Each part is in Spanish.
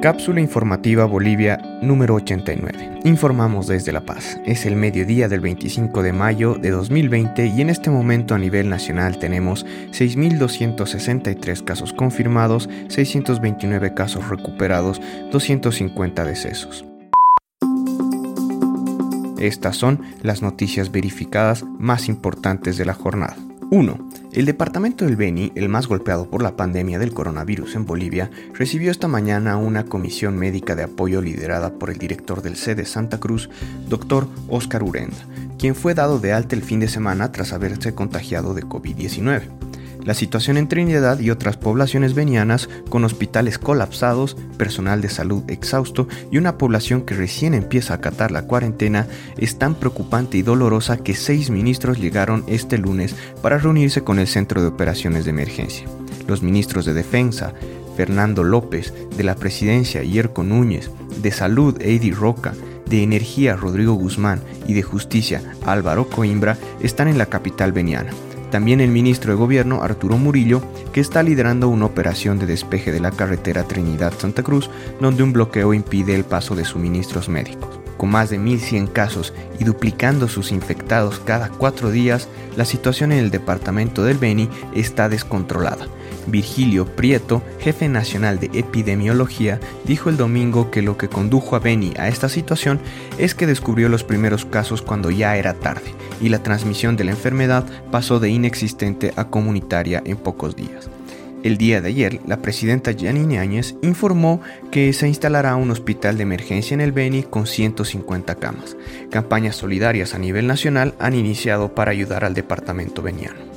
Cápsula informativa Bolivia número 89. Informamos desde La Paz. Es el mediodía del 25 de mayo de 2020 y en este momento a nivel nacional tenemos 6.263 casos confirmados, 629 casos recuperados, 250 decesos. Estas son las noticias verificadas más importantes de la jornada. 1. El departamento del Beni, el más golpeado por la pandemia del coronavirus en Bolivia, recibió esta mañana una comisión médica de apoyo liderada por el director del C de Santa Cruz, doctor Oscar Urenda, quien fue dado de alta el fin de semana tras haberse contagiado de COVID-19 la situación en Trinidad y otras poblaciones venianas con hospitales colapsados, personal de salud exhausto y una población que recién empieza a acatar la cuarentena es tan preocupante y dolorosa que seis ministros llegaron este lunes para reunirse con el Centro de Operaciones de Emergencia. Los ministros de Defensa, Fernando López, de la Presidencia, Yerko Núñez, de Salud, Eddie Roca, de Energía, Rodrigo Guzmán y de Justicia, Álvaro Coimbra, están en la capital veniana. También el ministro de Gobierno, Arturo Murillo, que está liderando una operación de despeje de la carretera Trinidad-Santa Cruz, donde un bloqueo impide el paso de suministros médicos. Con más de 1.100 casos y duplicando sus infectados cada cuatro días, la situación en el departamento del Beni está descontrolada. Virgilio Prieto, jefe nacional de epidemiología, dijo el domingo que lo que condujo a Beni a esta situación es que descubrió los primeros casos cuando ya era tarde y la transmisión de la enfermedad pasó de inexistente a comunitaria en pocos días. El día de ayer, la presidenta Janine Áñez informó que se instalará un hospital de emergencia en el Beni con 150 camas. Campañas solidarias a nivel nacional han iniciado para ayudar al departamento beniano.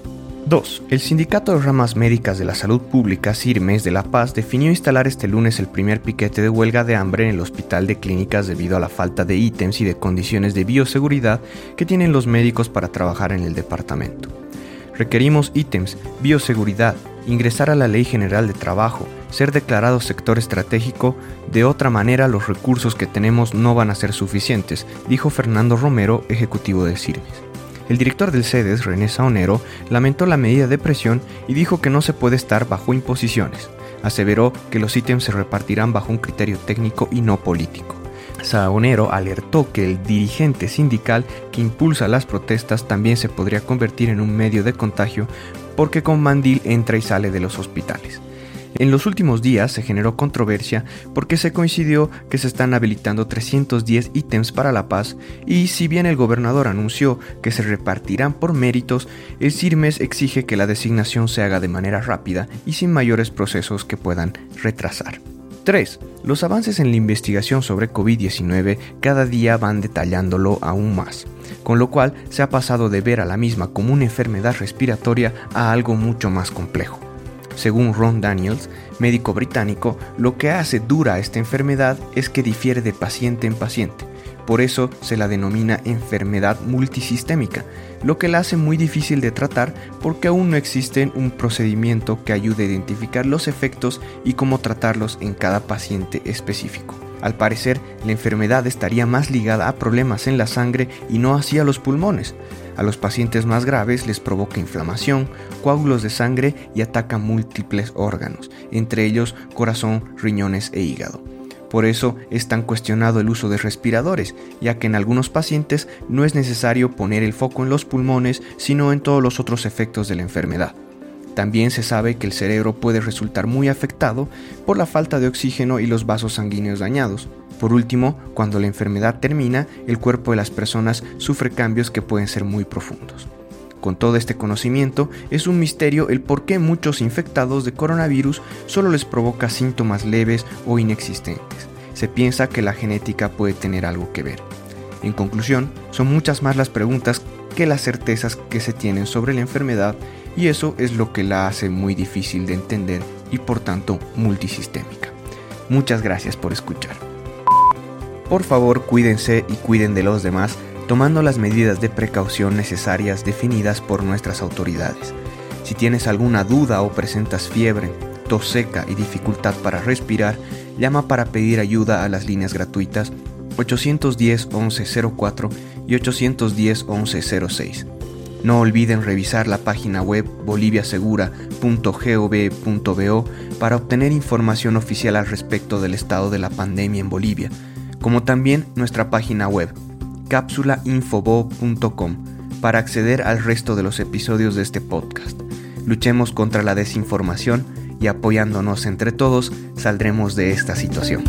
2. El Sindicato de Ramas Médicas de la Salud Pública, CIRMES de La Paz, definió instalar este lunes el primer piquete de huelga de hambre en el Hospital de Clínicas debido a la falta de ítems y de condiciones de bioseguridad que tienen los médicos para trabajar en el departamento. Requerimos ítems, bioseguridad, ingresar a la Ley General de Trabajo, ser declarado sector estratégico, de otra manera los recursos que tenemos no van a ser suficientes, dijo Fernando Romero, ejecutivo de CIRMES. El director del CEDES, René Saonero, lamentó la medida de presión y dijo que no se puede estar bajo imposiciones. Aseveró que los ítems se repartirán bajo un criterio técnico y no político. Saonero alertó que el dirigente sindical que impulsa las protestas también se podría convertir en un medio de contagio porque con mandil entra y sale de los hospitales. En los últimos días se generó controversia porque se coincidió que se están habilitando 310 ítems para la paz y si bien el gobernador anunció que se repartirán por méritos, el CIRMES exige que la designación se haga de manera rápida y sin mayores procesos que puedan retrasar. 3. Los avances en la investigación sobre COVID-19 cada día van detallándolo aún más, con lo cual se ha pasado de ver a la misma como una enfermedad respiratoria a algo mucho más complejo. Según Ron Daniels, médico británico, lo que hace dura esta enfermedad es que difiere de paciente en paciente. Por eso se la denomina enfermedad multisistémica, lo que la hace muy difícil de tratar porque aún no existe un procedimiento que ayude a identificar los efectos y cómo tratarlos en cada paciente específico. Al parecer, la enfermedad estaría más ligada a problemas en la sangre y no hacia los pulmones. A los pacientes más graves les provoca inflamación, coágulos de sangre y ataca múltiples órganos, entre ellos corazón, riñones e hígado. Por eso es tan cuestionado el uso de respiradores, ya que en algunos pacientes no es necesario poner el foco en los pulmones, sino en todos los otros efectos de la enfermedad. También se sabe que el cerebro puede resultar muy afectado por la falta de oxígeno y los vasos sanguíneos dañados. Por último, cuando la enfermedad termina, el cuerpo de las personas sufre cambios que pueden ser muy profundos. Con todo este conocimiento, es un misterio el por qué muchos infectados de coronavirus solo les provoca síntomas leves o inexistentes. Se piensa que la genética puede tener algo que ver. En conclusión, son muchas más las preguntas que las certezas que se tienen sobre la enfermedad y eso es lo que la hace muy difícil de entender y por tanto multisistémica. Muchas gracias por escuchar. Por favor cuídense y cuiden de los demás tomando las medidas de precaución necesarias definidas por nuestras autoridades. Si tienes alguna duda o presentas fiebre, tos seca y dificultad para respirar, llama para pedir ayuda a las líneas gratuitas 810 1104 y 810 1106 no olviden revisar la página web boliviasegura.com.es www.gov.bo para obtener información oficial al respecto del estado de la pandemia en Bolivia, como también nuestra página web cápsulainfobo.com para acceder al resto de los episodios de este podcast. Luchemos contra la desinformación y apoyándonos entre todos saldremos de esta situación.